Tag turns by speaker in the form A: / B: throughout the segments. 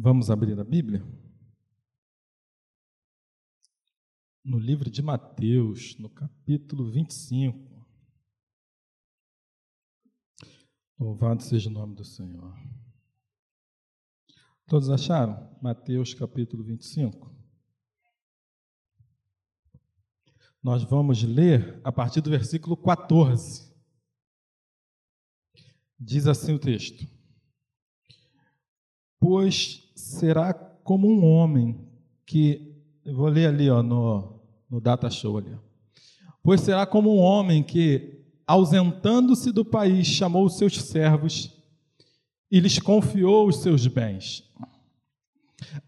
A: Vamos abrir a Bíblia? No livro de Mateus, no capítulo 25. Louvado seja o nome do Senhor. Todos acharam? Mateus capítulo 25. Nós vamos ler a partir do versículo 14. Diz assim o texto: Pois será como um homem que. Eu vou ler ali ó, no, no Data Show ali. Pois será como um homem que, ausentando-se do país, chamou os seus servos e lhes confiou os seus bens.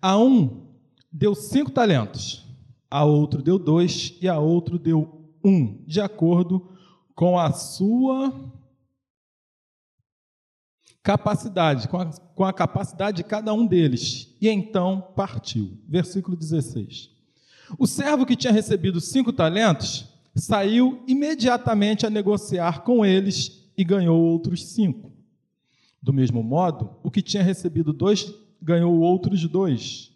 A: A um deu cinco talentos, a outro deu dois e a outro deu um, de acordo com a sua capacidade, com a, com a capacidade de cada um deles. E então partiu. Versículo 16. O servo que tinha recebido cinco talentos saiu imediatamente a negociar com eles e ganhou outros cinco. Do mesmo modo, o que tinha recebido dois ganhou outros dois.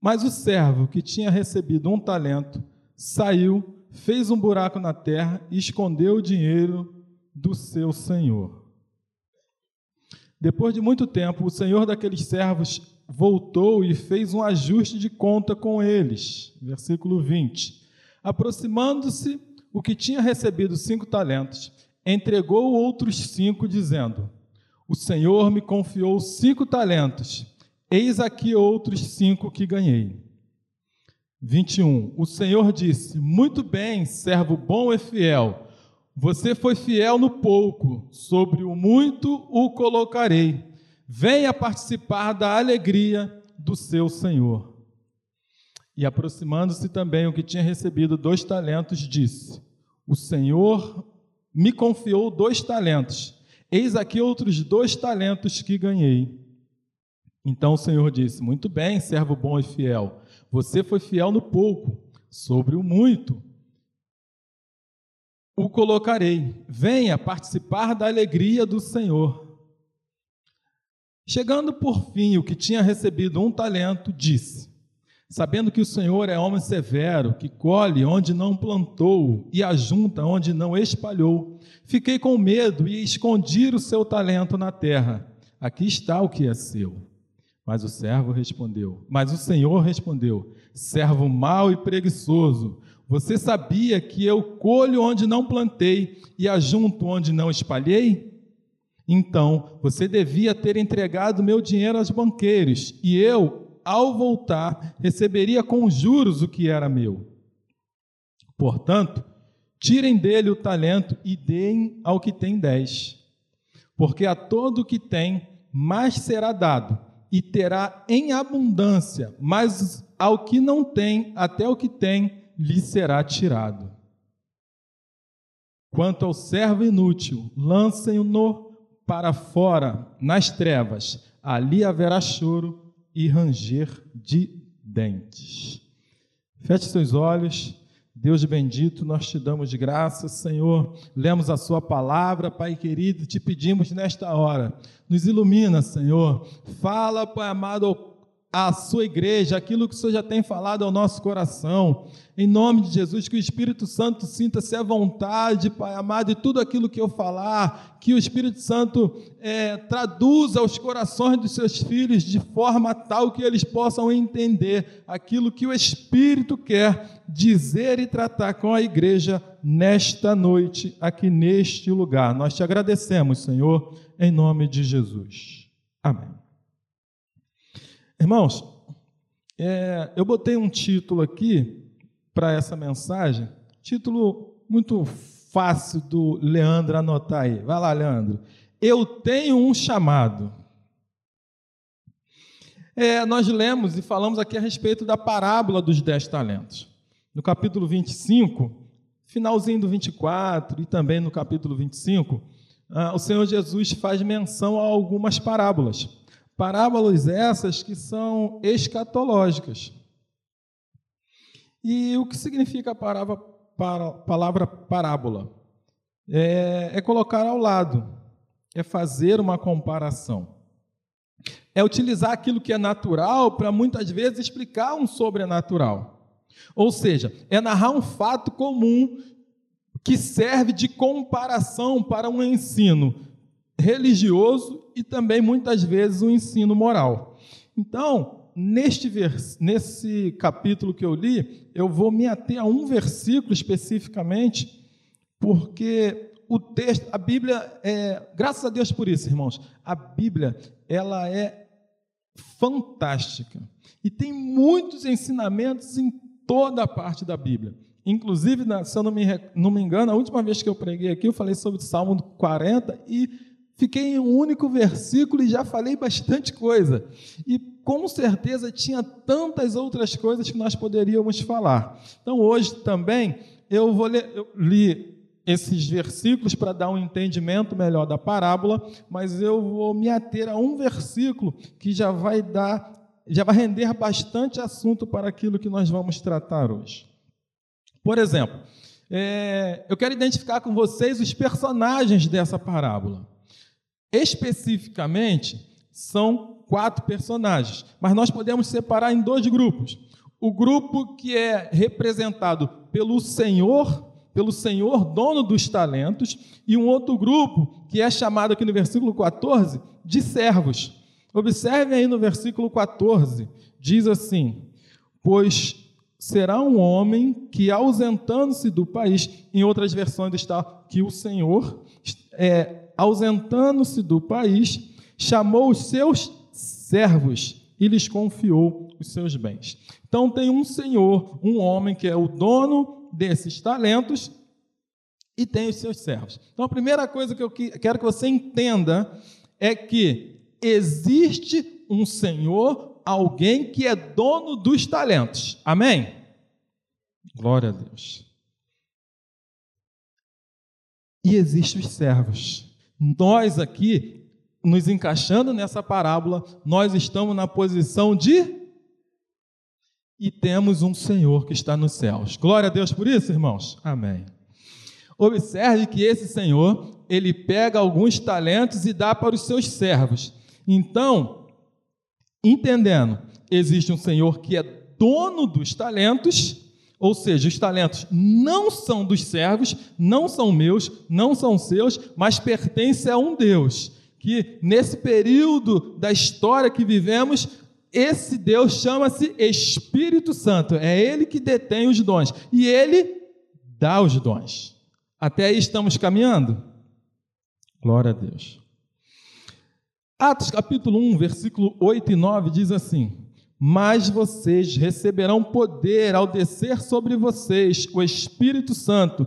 A: Mas o servo que tinha recebido um talento saiu, fez um buraco na terra e escondeu o dinheiro do seu senhor. Depois de muito tempo, o senhor daqueles servos voltou e fez um ajuste de conta com eles. Versículo 20. Aproximando-se, o que tinha recebido cinco talentos, entregou outros cinco, dizendo: O Senhor me confiou cinco talentos, eis aqui outros cinco que ganhei. 21. O Senhor disse: Muito bem, servo bom e fiel. Você foi fiel no pouco, sobre o muito o colocarei. Venha participar da alegria do seu Senhor. E aproximando-se também o que tinha recebido dois talentos, disse: O Senhor me confiou dois talentos. Eis aqui outros dois talentos que ganhei. Então o Senhor disse: Muito bem, servo bom e fiel. Você foi fiel no pouco, sobre o muito o colocarei. Venha participar da alegria do Senhor. Chegando por fim o que tinha recebido um talento, disse: Sabendo que o Senhor é homem severo, que colhe onde não plantou e ajunta onde não espalhou, fiquei com medo e escondi o seu talento na terra. Aqui está o que é seu. Mas o servo respondeu: Mas o Senhor respondeu: Servo mau e preguiçoso, você sabia que eu colho onde não plantei e ajunto onde não espalhei? Então, você devia ter entregado meu dinheiro aos banqueiros, e eu, ao voltar, receberia com juros o que era meu. Portanto, tirem dele o talento e deem ao que tem dez. Porque a todo o que tem, mais será dado, e terá em abundância, mas ao que não tem, até o que tem, lhe será tirado. Quanto ao servo inútil, lancem-no para fora, nas trevas, ali haverá choro e ranger de dentes. Feche seus olhos. Deus bendito, nós te damos de graça, Senhor. Lemos a Sua palavra, Pai querido, te pedimos nesta hora. Nos ilumina, Senhor. Fala, Pai amado, à sua igreja, aquilo que o Senhor já tem falado ao nosso coração. Em nome de Jesus, que o Espírito Santo sinta-se à vontade, Pai amado, e tudo aquilo que eu falar, que o Espírito Santo é, traduza aos corações dos seus filhos de forma tal que eles possam entender aquilo que o Espírito quer dizer e tratar com a igreja nesta noite, aqui neste lugar. Nós te agradecemos, Senhor, em nome de Jesus. Amém. Irmãos, é, eu botei um título aqui para essa mensagem, título muito fácil do Leandro anotar aí. Vai lá, Leandro. Eu tenho um chamado. É, nós lemos e falamos aqui a respeito da parábola dos dez talentos. No capítulo 25, finalzinho do 24 e também no capítulo 25, ah, o Senhor Jesus faz menção a algumas parábolas. Parábolas essas que são escatológicas. E o que significa a palavra, parábola? É, é colocar ao lado, é fazer uma comparação. É utilizar aquilo que é natural para muitas vezes explicar um sobrenatural. Ou seja, é narrar um fato comum que serve de comparação para um ensino religioso e também muitas vezes um ensino moral. Então, neste vers... nesse capítulo que eu li, eu vou me ater a um versículo especificamente, porque o texto, a Bíblia é, graças a Deus por isso, irmãos. A Bíblia, ela é fantástica e tem muitos ensinamentos em toda a parte da Bíblia. Inclusive, se eu não me, não me engano, a última vez que eu preguei aqui, eu falei sobre o Salmo 40 e fiquei em um único versículo e já falei bastante coisa. E com certeza tinha tantas outras coisas que nós poderíamos falar. Então, hoje também eu vou ler, eu li esses versículos para dar um entendimento melhor da parábola, mas eu vou me ater a um versículo que já vai dar, já vai render bastante assunto para aquilo que nós vamos tratar hoje. Por exemplo, é, eu quero identificar com vocês os personagens dessa parábola. Especificamente, são quatro personagens, mas nós podemos separar em dois grupos. O grupo que é representado pelo Senhor, pelo Senhor, dono dos talentos, e um outro grupo que é chamado aqui no versículo 14 de servos. Observem aí no versículo 14, diz assim: Pois será um homem que, ausentando-se do país, em outras versões está que o Senhor, é, ausentando-se do país, chamou os seus servos e lhes confiou os seus bens. Então tem um senhor, um homem que é o dono desses talentos e tem os seus servos. Então a primeira coisa que eu quero que você entenda é que existe um senhor alguém que é dono dos talentos. Amém? Glória a Deus. E existem os servos. Nós aqui, nos encaixando nessa parábola, nós estamos na posição de. E temos um Senhor que está nos céus. Glória a Deus por isso, irmãos. Amém. Observe que esse Senhor, ele pega alguns talentos e dá para os seus servos. Então, Entendendo, existe um Senhor que é dono dos talentos, ou seja, os talentos não são dos servos, não são meus, não são seus, mas pertencem a um Deus. Que nesse período da história que vivemos, esse Deus chama-se Espírito Santo. É Ele que detém os dons e Ele dá os dons. Até aí estamos caminhando? Glória a Deus. Atos capítulo 1, versículo 8 e 9 diz assim: Mas vocês receberão poder ao descer sobre vocês o Espírito Santo,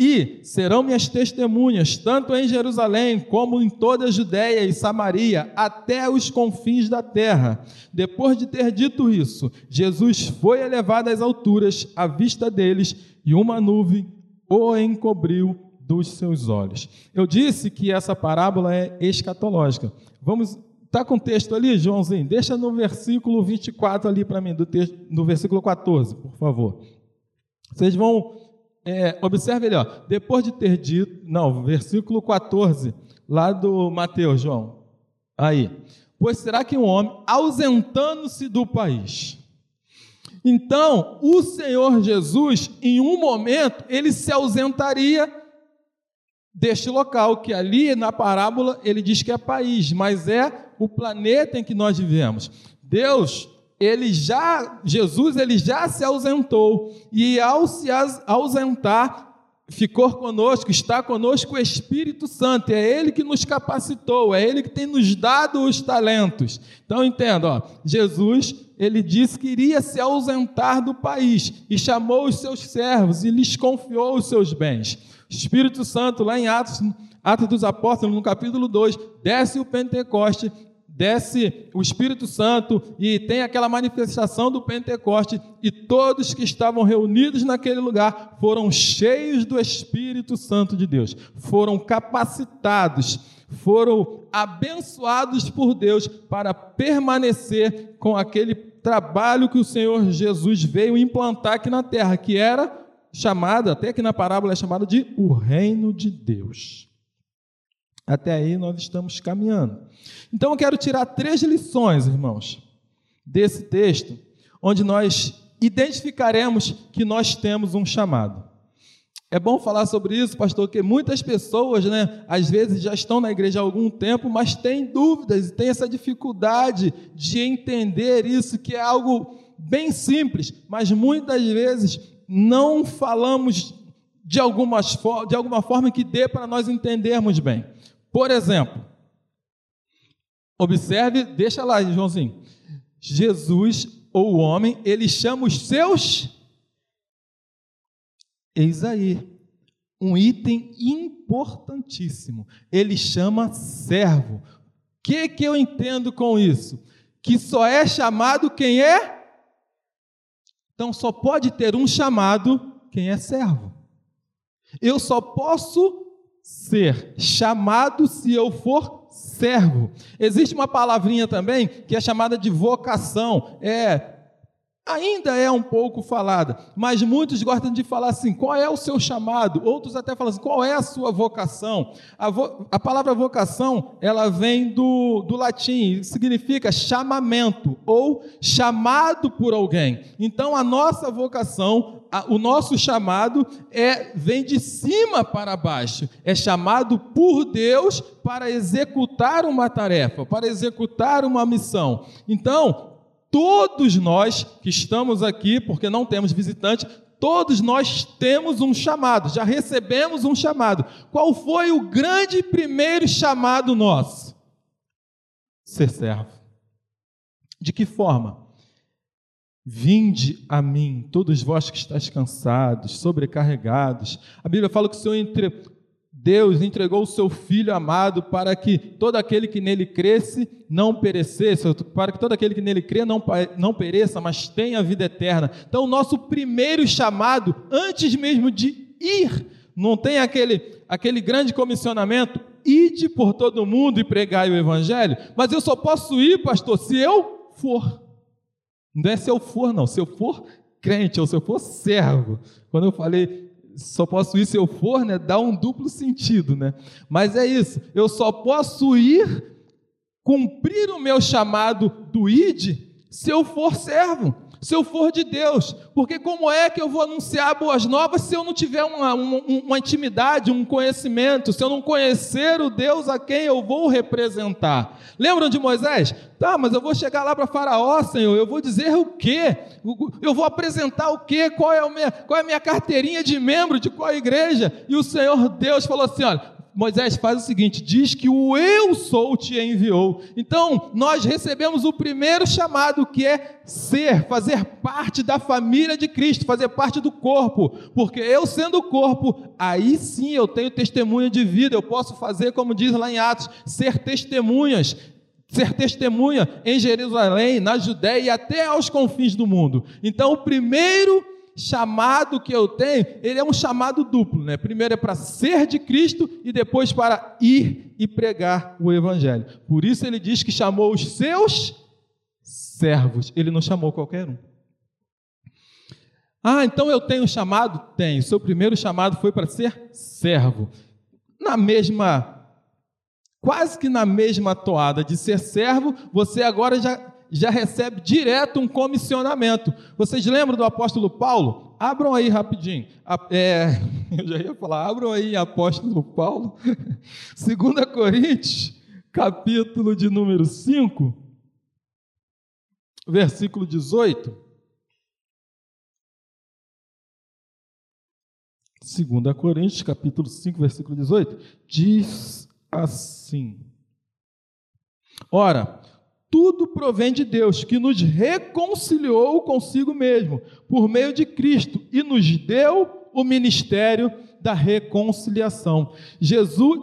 A: e serão minhas testemunhas, tanto em Jerusalém como em toda a Judéia e Samaria, até os confins da terra. Depois de ter dito isso, Jesus foi elevado às alturas à vista deles, e uma nuvem o encobriu dos seus olhos. Eu disse que essa parábola é escatológica. Vamos, tá com o texto ali, Joãozinho? Deixa no versículo 24 ali para mim, do texto, no versículo 14, por favor. Vocês vão, é, observe ali, ó, depois de ter dito, não, versículo 14, lá do Mateus, João. Aí. Pois será que um homem, ausentando-se do país, então, o Senhor Jesus, em um momento, ele se ausentaria deste local, que ali na parábola ele diz que é país, mas é o planeta em que nós vivemos. Deus, ele já, Jesus, ele já se ausentou, e ao se ausentar, ficou conosco, está conosco o Espírito Santo, é Ele que nos capacitou, é Ele que tem nos dado os talentos. Então entenda, ó, Jesus, ele disse que iria se ausentar do país e chamou os seus servos e lhes confiou os seus bens. Espírito Santo, lá em Atos, Atos dos Apóstolos, no capítulo 2, desce o Pentecoste, desce o Espírito Santo e tem aquela manifestação do Pentecoste, e todos que estavam reunidos naquele lugar foram cheios do Espírito Santo de Deus, foram capacitados, foram abençoados por Deus para permanecer com aquele trabalho que o Senhor Jesus veio implantar aqui na terra, que era chamada, até que na parábola é chamada de o reino de Deus. Até aí nós estamos caminhando. Então eu quero tirar três lições, irmãos, desse texto, onde nós identificaremos que nós temos um chamado. É bom falar sobre isso, pastor, porque muitas pessoas, né, às vezes já estão na igreja há algum tempo, mas têm dúvidas e têm essa dificuldade de entender isso, que é algo bem simples, mas muitas vezes não falamos de, algumas, de alguma forma que dê para nós entendermos bem. Por exemplo, observe, deixa lá, Joãozinho. Jesus, ou o homem, ele chama os seus Eis aí um item importantíssimo. Ele chama servo. O que, que eu entendo com isso? Que só é chamado quem é? Então só pode ter um chamado quem é servo. Eu só posso ser chamado se eu for servo. Existe uma palavrinha também que é chamada de vocação. É ainda é um pouco falada, mas muitos gostam de falar assim: qual é o seu chamado? Outros até falam assim: qual é a sua vocação? A, vo a palavra vocação ela vem do, do latim, significa chamamento ou chamado por alguém. Então a nossa vocação, a, o nosso chamado é vem de cima para baixo, é chamado por Deus para executar uma tarefa, para executar uma missão. Então, Todos nós que estamos aqui, porque não temos visitante, todos nós temos um chamado, já recebemos um chamado. Qual foi o grande primeiro chamado nosso? Ser servo. De que forma? Vinde a mim, todos vós que estáis cansados, sobrecarregados. A Bíblia fala que o Senhor entre, Deus entregou o seu Filho amado para que todo aquele que nele cresce não perecesse, para que todo aquele que nele crê não, não pereça, mas tenha vida eterna. Então, o nosso primeiro chamado, antes mesmo de ir, não tem aquele, aquele grande comissionamento, ide por todo mundo e pregai o Evangelho, mas eu só posso ir, pastor, se eu for. Não é se eu for, não, se eu for crente ou se eu for servo. Quando eu falei só posso ir se eu for, né? Dá um duplo sentido, né? Mas é isso. Eu só posso ir cumprir o meu chamado do id se eu for servo se eu for de Deus, porque como é que eu vou anunciar boas novas se eu não tiver uma, uma, uma, intimidade, um conhecimento, se eu não conhecer o Deus a quem eu vou representar? Lembram de Moisés? Tá, mas eu vou chegar lá para Faraó, Senhor, eu vou dizer o quê? Eu vou apresentar o quê? Qual é, minha, qual é a minha carteirinha de membro de qual igreja? E o Senhor Deus falou assim: olha, Moisés faz o seguinte: diz que o eu sou te enviou. Então, nós recebemos o primeiro chamado, que é ser, fazer parte da família de Cristo, fazer parte do corpo. Porque eu sendo o corpo, aí sim eu tenho testemunha de vida, eu posso fazer, como diz lá em Atos, ser testemunhas. Ser testemunha em Jerusalém, na Judéia e até aos confins do mundo. Então, o primeiro chamado que eu tenho, ele é um chamado duplo, né? Primeiro é para ser de Cristo e depois para ir e pregar o evangelho. Por isso ele diz que chamou os seus servos. Ele não chamou qualquer um. Ah, então eu tenho chamado? Tenho. Seu primeiro chamado foi para ser servo. Na mesma quase que na mesma toada de ser servo, você agora já já recebe direto um comissionamento. Vocês lembram do apóstolo Paulo? Abram aí rapidinho. É, eu já ia falar, abram aí apóstolo Paulo. 2 Coríntios, capítulo de número 5, versículo 18. 2 Coríntios, capítulo 5, versículo 18, diz assim: Ora, tudo provém de Deus, que nos reconciliou consigo mesmo, por meio de Cristo, e nos deu o ministério da reconciliação. Jesus,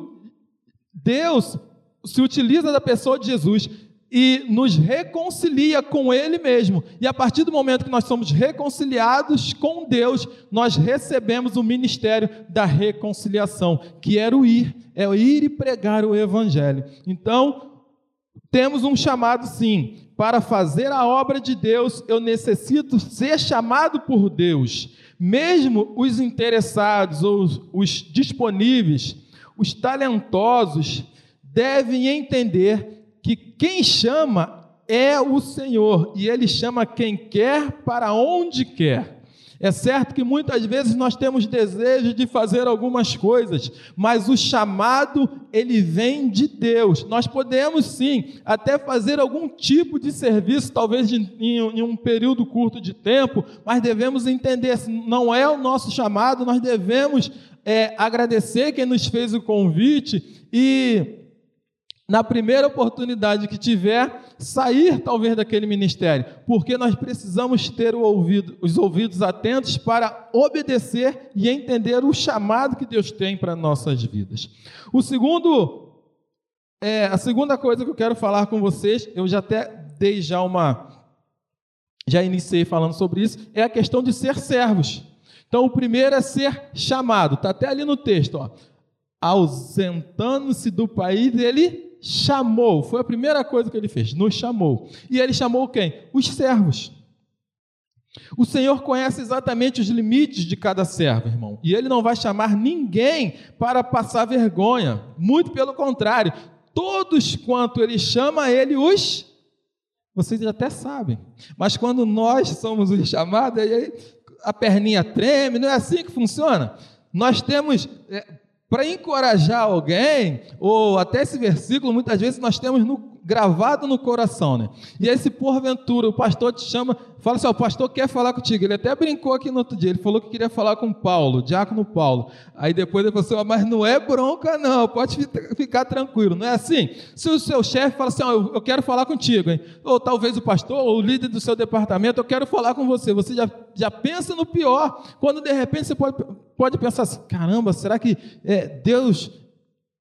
A: Deus se utiliza da pessoa de Jesus e nos reconcilia com Ele mesmo. E a partir do momento que nós somos reconciliados com Deus, nós recebemos o ministério da reconciliação, que era o ir, é o ir e pregar o Evangelho. Então, temos um chamado, sim. Para fazer a obra de Deus, eu necessito ser chamado por Deus. Mesmo os interessados ou os disponíveis, Os talentosos devem entender que quem chama é o Senhor e ele chama quem quer para onde quer. É certo que muitas vezes nós temos desejo de fazer algumas coisas, mas o chamado ele vem de Deus. Nós podemos sim até fazer algum tipo de serviço, talvez em, em um período curto de tempo, mas devemos entender, se não é o nosso chamado, nós devemos é, agradecer quem nos fez o convite e na primeira oportunidade que tiver, sair talvez daquele ministério, porque nós precisamos ter ouvido, os ouvidos atentos para obedecer e entender o chamado que Deus tem para nossas vidas. O segundo, é, a segunda coisa que eu quero falar com vocês, eu já até dei já uma, já iniciei falando sobre isso, é a questão de ser servos. Então, o primeiro é ser chamado, está até ali no texto, ó. Ausentando-se do país, ele chamou, foi a primeira coisa que ele fez, nos chamou. E ele chamou quem? Os servos. O Senhor conhece exatamente os limites de cada servo, irmão. E ele não vai chamar ninguém para passar vergonha. Muito pelo contrário, todos quanto ele chama, ele os. Vocês até sabem. Mas quando nós somos os chamados, aí a perninha treme, não é assim que funciona? Nós temos é, para encorajar alguém, ou até esse versículo, muitas vezes nós temos no, gravado no coração, né? E aí, se porventura o pastor te chama, fala assim: o pastor quer falar contigo. Ele até brincou aqui no outro dia, ele falou que queria falar com Paulo, diácono Paulo. Aí depois ele falou assim: mas não é bronca, não, pode ficar tranquilo, não é assim? Se o seu chefe fala assim: eu quero falar contigo, hein? ou talvez o pastor, ou o líder do seu departamento, eu quero falar com você. Você já, já pensa no pior, quando de repente você pode, pode pensar assim: caramba, será que é, Deus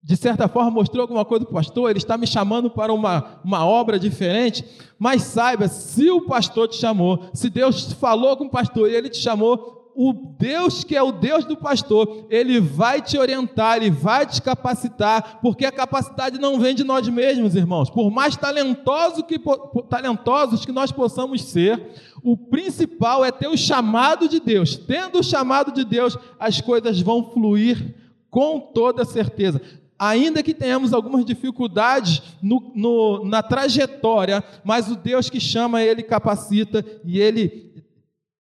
A: de certa forma mostrou alguma coisa para o pastor, ele está me chamando para uma, uma obra diferente, mas saiba, se o pastor te chamou, se Deus falou com o pastor e ele te chamou, o Deus que é o Deus do pastor, ele vai te orientar, ele vai te capacitar, porque a capacidade não vem de nós mesmos, irmãos. Por mais talentoso que, talentosos que nós possamos ser, o principal é ter o chamado de Deus. Tendo o chamado de Deus, as coisas vão fluir com toda certeza ainda que tenhamos algumas dificuldades no, no, na trajetória, mas o Deus que chama, Ele capacita e Ele,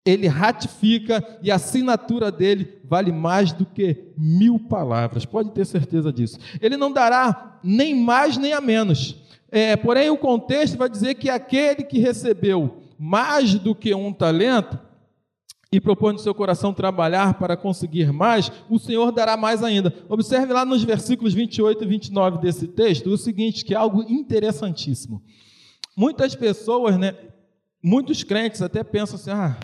A: Ele ratifica, e a assinatura dele vale mais do que mil palavras, pode ter certeza disso. Ele não dará nem mais nem a menos. É, porém, o contexto vai dizer que aquele que recebeu mais do que um talento, e propõe no seu coração trabalhar para conseguir mais, o Senhor dará mais ainda. Observe lá nos versículos 28 e 29 desse texto o seguinte, que é algo interessantíssimo. Muitas pessoas, né, muitos crentes até pensam assim: ah,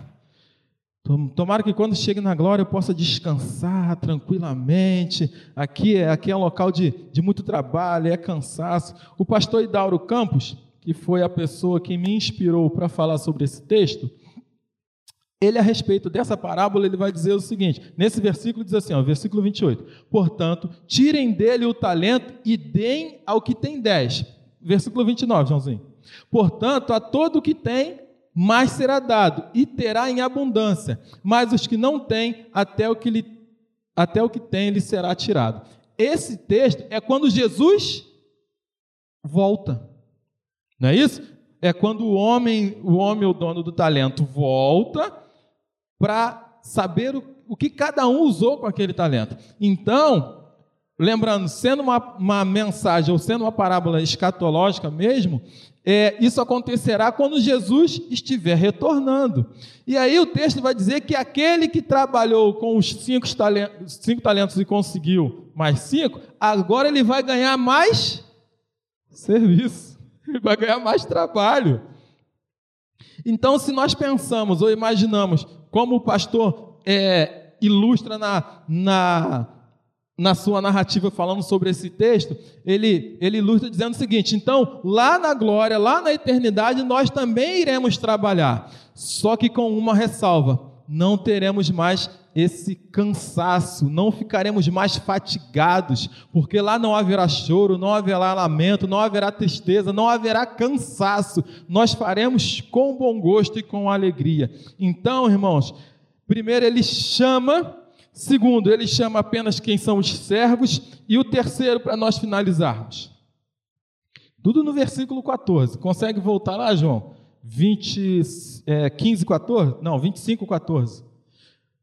A: tomara que quando chegue na glória eu possa descansar tranquilamente. Aqui é, aqui é um local de, de muito trabalho, é cansaço. O pastor Idauro Campos, que foi a pessoa que me inspirou para falar sobre esse texto, ele, a respeito dessa parábola, ele vai dizer o seguinte: nesse versículo diz assim, ó, versículo 28. Portanto, tirem dele o talento e deem ao que tem dez. Versículo 29, Joãozinho. Portanto, a todo o que tem, mais será dado, e terá em abundância. Mas os que não têm, até o que, lhe, até o que tem, lhe será tirado. Esse texto é quando Jesus volta. Não é isso? É quando o homem, o homem, o dono do talento, volta para saber o, o que cada um usou com aquele talento. Então, lembrando, sendo uma, uma mensagem ou sendo uma parábola escatológica mesmo, é, isso acontecerá quando Jesus estiver retornando. E aí o texto vai dizer que aquele que trabalhou com os cinco talentos, cinco talentos e conseguiu mais cinco, agora ele vai ganhar mais serviço, ele vai ganhar mais trabalho. Então, se nós pensamos ou imaginamos como o pastor é, ilustra na, na, na sua narrativa falando sobre esse texto, ele, ele ilustra dizendo o seguinte: então, lá na glória, lá na eternidade, nós também iremos trabalhar, só que com uma ressalva: não teremos mais esse cansaço, não ficaremos mais fatigados, porque lá não haverá choro, não haverá lamento, não haverá tristeza, não haverá cansaço. Nós faremos com bom gosto e com alegria. Então, irmãos, primeiro ele chama, Segundo, ele chama apenas quem são os servos. E o terceiro, para nós finalizarmos. Tudo no versículo 14. Consegue voltar lá, João? 20, é, 15, 14? Não, 25, 14.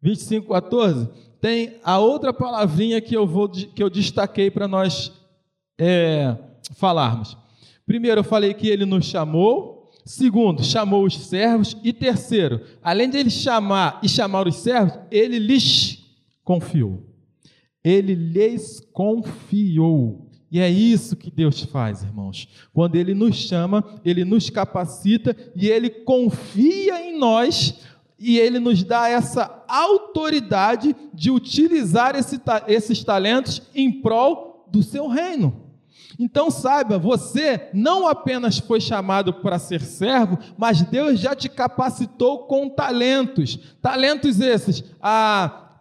A: 25, 14. Tem a outra palavrinha que eu, vou, que eu destaquei para nós é, falarmos. Primeiro, eu falei que ele nos chamou. Segundo, chamou os servos. E terceiro, além de ele chamar e chamar os servos, ele lhes confiou. Ele lhes confiou. E é isso que Deus faz, irmãos. Quando Ele nos chama, Ele nos capacita e Ele confia em nós e Ele nos dá essa autoridade de utilizar esse, esses talentos em prol do seu reino. Então saiba, você não apenas foi chamado para ser servo, mas Deus já te capacitou com talentos. Talentos esses, ah,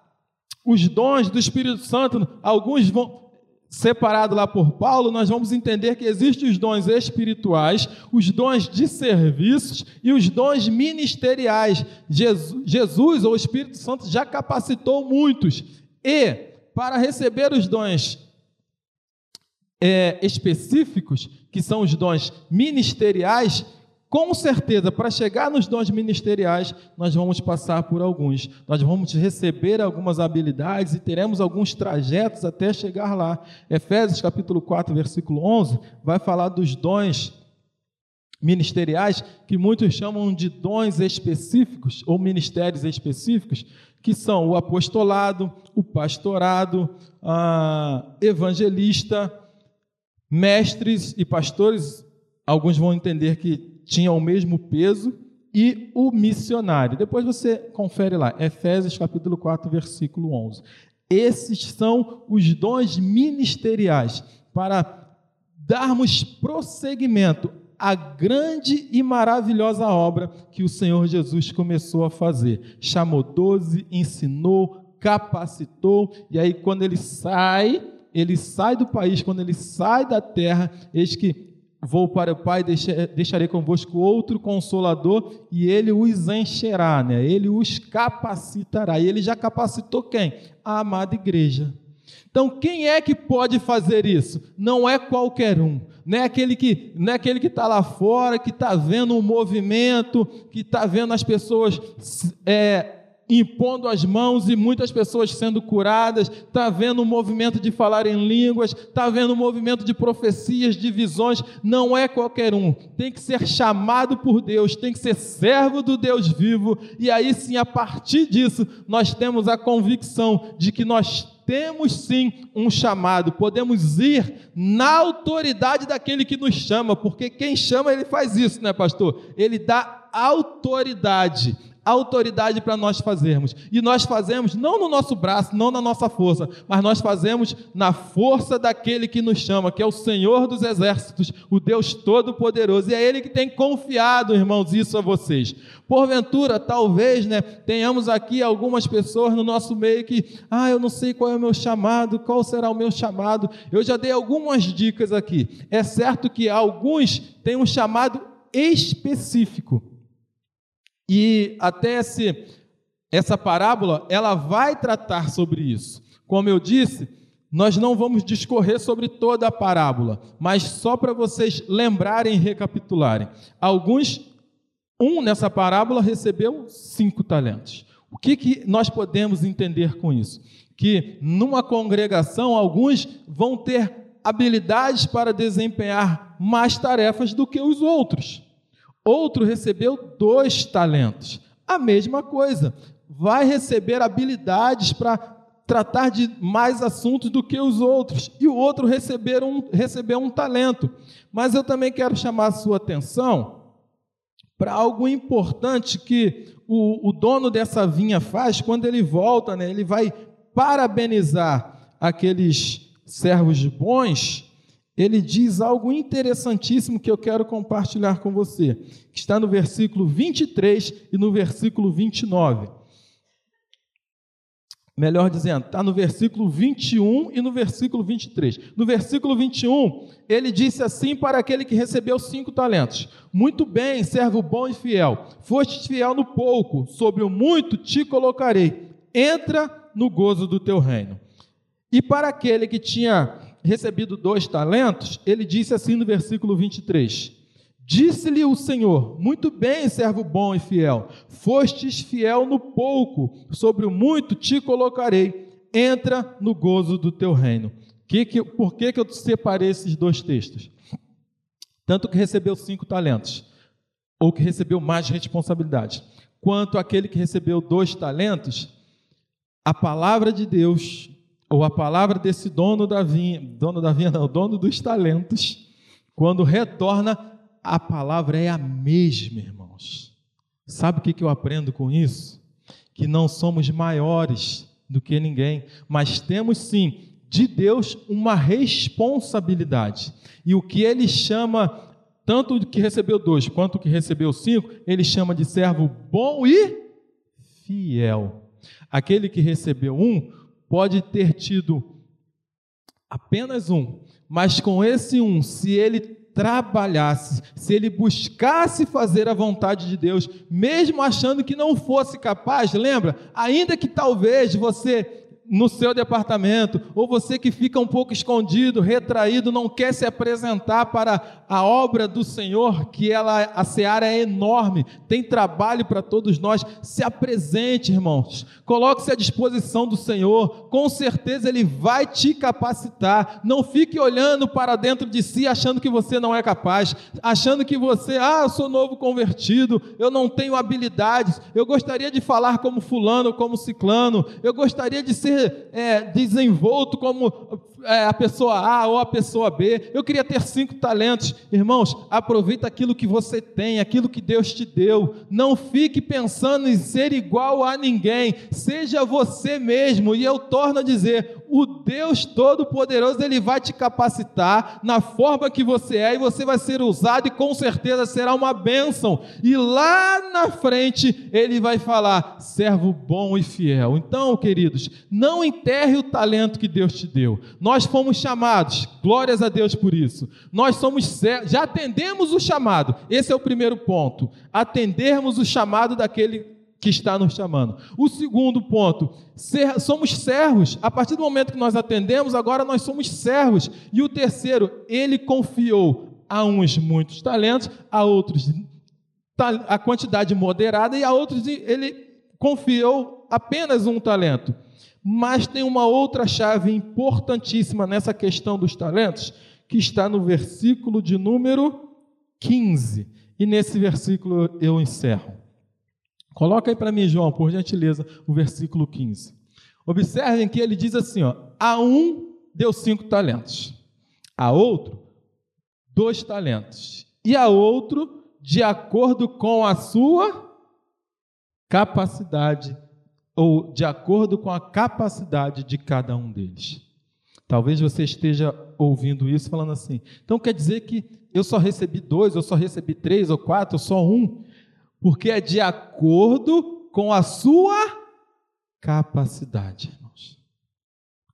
A: os dons do Espírito Santo, alguns vão separado lá por Paulo, nós vamos entender que existem os dons espirituais, os dons de serviços e os dons ministeriais. Jesus, Jesus ou Espírito Santo já capacitou muitos. E para receber os dons é, específicos, que são os dons ministeriais, com certeza, para chegar nos dons ministeriais, nós vamos passar por alguns. Nós vamos receber algumas habilidades e teremos alguns trajetos até chegar lá. Efésios capítulo 4, versículo 11, vai falar dos dons ministeriais, que muitos chamam de dons específicos ou ministérios específicos, que são o apostolado, o pastorado, evangelista, mestres e pastores. Alguns vão entender que tinha o mesmo peso, e o missionário. Depois você confere lá, Efésios capítulo 4, versículo 11. Esses são os dons ministeriais para darmos prosseguimento à grande e maravilhosa obra que o Senhor Jesus começou a fazer. Chamou doze, ensinou, capacitou, e aí quando ele sai, ele sai do país, quando ele sai da terra, eis que Vou para o Pai, deixarei convosco outro consolador e ele os encherá, né? ele os capacitará. E ele já capacitou quem? A amada igreja. Então, quem é que pode fazer isso? Não é qualquer um. Não é aquele que não é aquele que está lá fora, que está vendo o um movimento, que está vendo as pessoas é, impondo as mãos e muitas pessoas sendo curadas, está vendo um movimento de falar em línguas, está vendo um movimento de profecias, de visões, não é qualquer um, tem que ser chamado por Deus, tem que ser servo do Deus vivo, e aí sim, a partir disso, nós temos a convicção de que nós temos sim um chamado, podemos ir na autoridade daquele que nos chama, porque quem chama, ele faz isso, né, pastor? Ele dá autoridade autoridade para nós fazermos. E nós fazemos não no nosso braço, não na nossa força, mas nós fazemos na força daquele que nos chama, que é o Senhor dos exércitos, o Deus Todo-Poderoso. E é Ele que tem confiado, irmãos, isso a vocês. Porventura, talvez, né, tenhamos aqui algumas pessoas no nosso meio que, ah, eu não sei qual é o meu chamado, qual será o meu chamado. Eu já dei algumas dicas aqui. É certo que alguns têm um chamado específico. E até esse, essa parábola, ela vai tratar sobre isso. Como eu disse, nós não vamos discorrer sobre toda a parábola, mas só para vocês lembrarem e recapitularem. Alguns, um nessa parábola recebeu cinco talentos. O que, que nós podemos entender com isso? Que numa congregação, alguns vão ter habilidades para desempenhar mais tarefas do que os outros. Outro recebeu dois talentos. A mesma coisa. Vai receber habilidades para tratar de mais assuntos do que os outros. E o outro receber um, recebeu um talento. Mas eu também quero chamar a sua atenção para algo importante que o, o, dono dessa vinha faz quando ele volta, né? ele vai parabenizar aqueles servos bons ele diz algo interessantíssimo que eu quero compartilhar com você, que está no versículo 23 e no versículo 29. Melhor dizendo, está no versículo 21 e no versículo 23. No versículo 21, ele disse assim para aquele que recebeu cinco talentos: Muito bem, servo bom e fiel, foste fiel no pouco, sobre o muito te colocarei. Entra no gozo do teu reino. E para aquele que tinha recebido dois talentos, ele disse assim no versículo 23: Disse-lhe o Senhor: Muito bem, servo bom e fiel, fostes fiel no pouco, sobre o muito te colocarei, entra no gozo do teu reino. Que que, por que, que eu separei esses dois textos? Tanto que recebeu cinco talentos, ou que recebeu mais responsabilidade, quanto aquele que recebeu dois talentos, a palavra de Deus ou a palavra desse dono da vinha, dono da vinha não, dono dos talentos, quando retorna, a palavra é a mesma, irmãos. Sabe o que eu aprendo com isso? Que não somos maiores do que ninguém, mas temos sim de Deus uma responsabilidade. E o que ele chama, tanto o que recebeu dois quanto o que recebeu cinco, ele chama de servo bom e fiel. Aquele que recebeu um, pode ter tido apenas um, mas com esse um, se ele trabalhasse, se ele buscasse fazer a vontade de Deus, mesmo achando que não fosse capaz, lembra? Ainda que talvez você no seu departamento, ou você que fica um pouco escondido, retraído, não quer se apresentar para a obra do Senhor, que ela a seara é enorme, tem trabalho para todos nós. Se apresente, irmãos. Coloque-se à disposição do Senhor. Com certeza ele vai te capacitar. Não fique olhando para dentro de si achando que você não é capaz, achando que você, ah, eu sou novo convertido, eu não tenho habilidades, eu gostaria de falar como fulano, como ciclano, eu gostaria de ser é, desenvolto como é, a pessoa A ou a pessoa B. Eu queria ter cinco talentos. Irmãos, aproveita aquilo que você tem, aquilo que Deus te deu. Não fique pensando em ser igual a ninguém. Seja você mesmo. E eu torno a dizer: o Deus Todo-Poderoso, Ele vai te capacitar na forma que você é e você vai ser usado e com certeza será uma bênção. E lá na frente, Ele vai falar: servo bom e fiel. Então, queridos, não enterre o talento que Deus te deu. Nós fomos chamados, glórias a Deus por isso. Nós somos já atendemos o chamado. Esse é o primeiro ponto. Atendermos o chamado daquele que está nos chamando. O segundo ponto, ser, somos servos. A partir do momento que nós atendemos, agora nós somos servos. E o terceiro, ele confiou a uns muitos talentos, a outros a quantidade moderada e a outros ele confiou apenas um talento. Mas tem uma outra chave importantíssima nessa questão dos talentos, que está no versículo de número 15. E nesse versículo eu encerro. Coloca aí para mim, João, por gentileza, o versículo 15. Observem que ele diz assim: ó, a um deu cinco talentos, a outro dois talentos, e a outro de acordo com a sua capacidade ou de acordo com a capacidade de cada um deles. Talvez você esteja ouvindo isso falando assim. Então quer dizer que eu só recebi dois, eu só recebi três ou quatro, ou só um, porque é de acordo com a sua capacidade.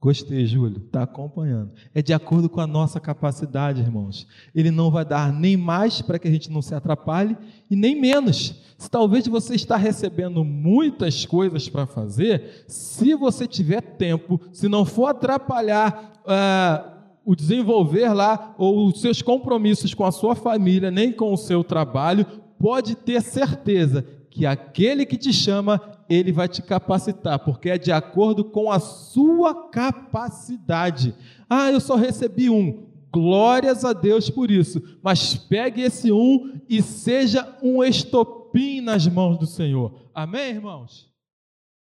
A: Gostei, Júlio, está acompanhando. É de acordo com a nossa capacidade, irmãos. Ele não vai dar nem mais para que a gente não se atrapalhe e nem menos. Se talvez você está recebendo muitas coisas para fazer, se você tiver tempo, se não for atrapalhar uh, o desenvolver lá ou os seus compromissos com a sua família, nem com o seu trabalho, pode ter certeza que aquele que te chama ele vai te capacitar, porque é de acordo com a sua capacidade. Ah, eu só recebi um. Glórias a Deus por isso. Mas pegue esse um e seja um estopim nas mãos do Senhor. Amém, irmãos?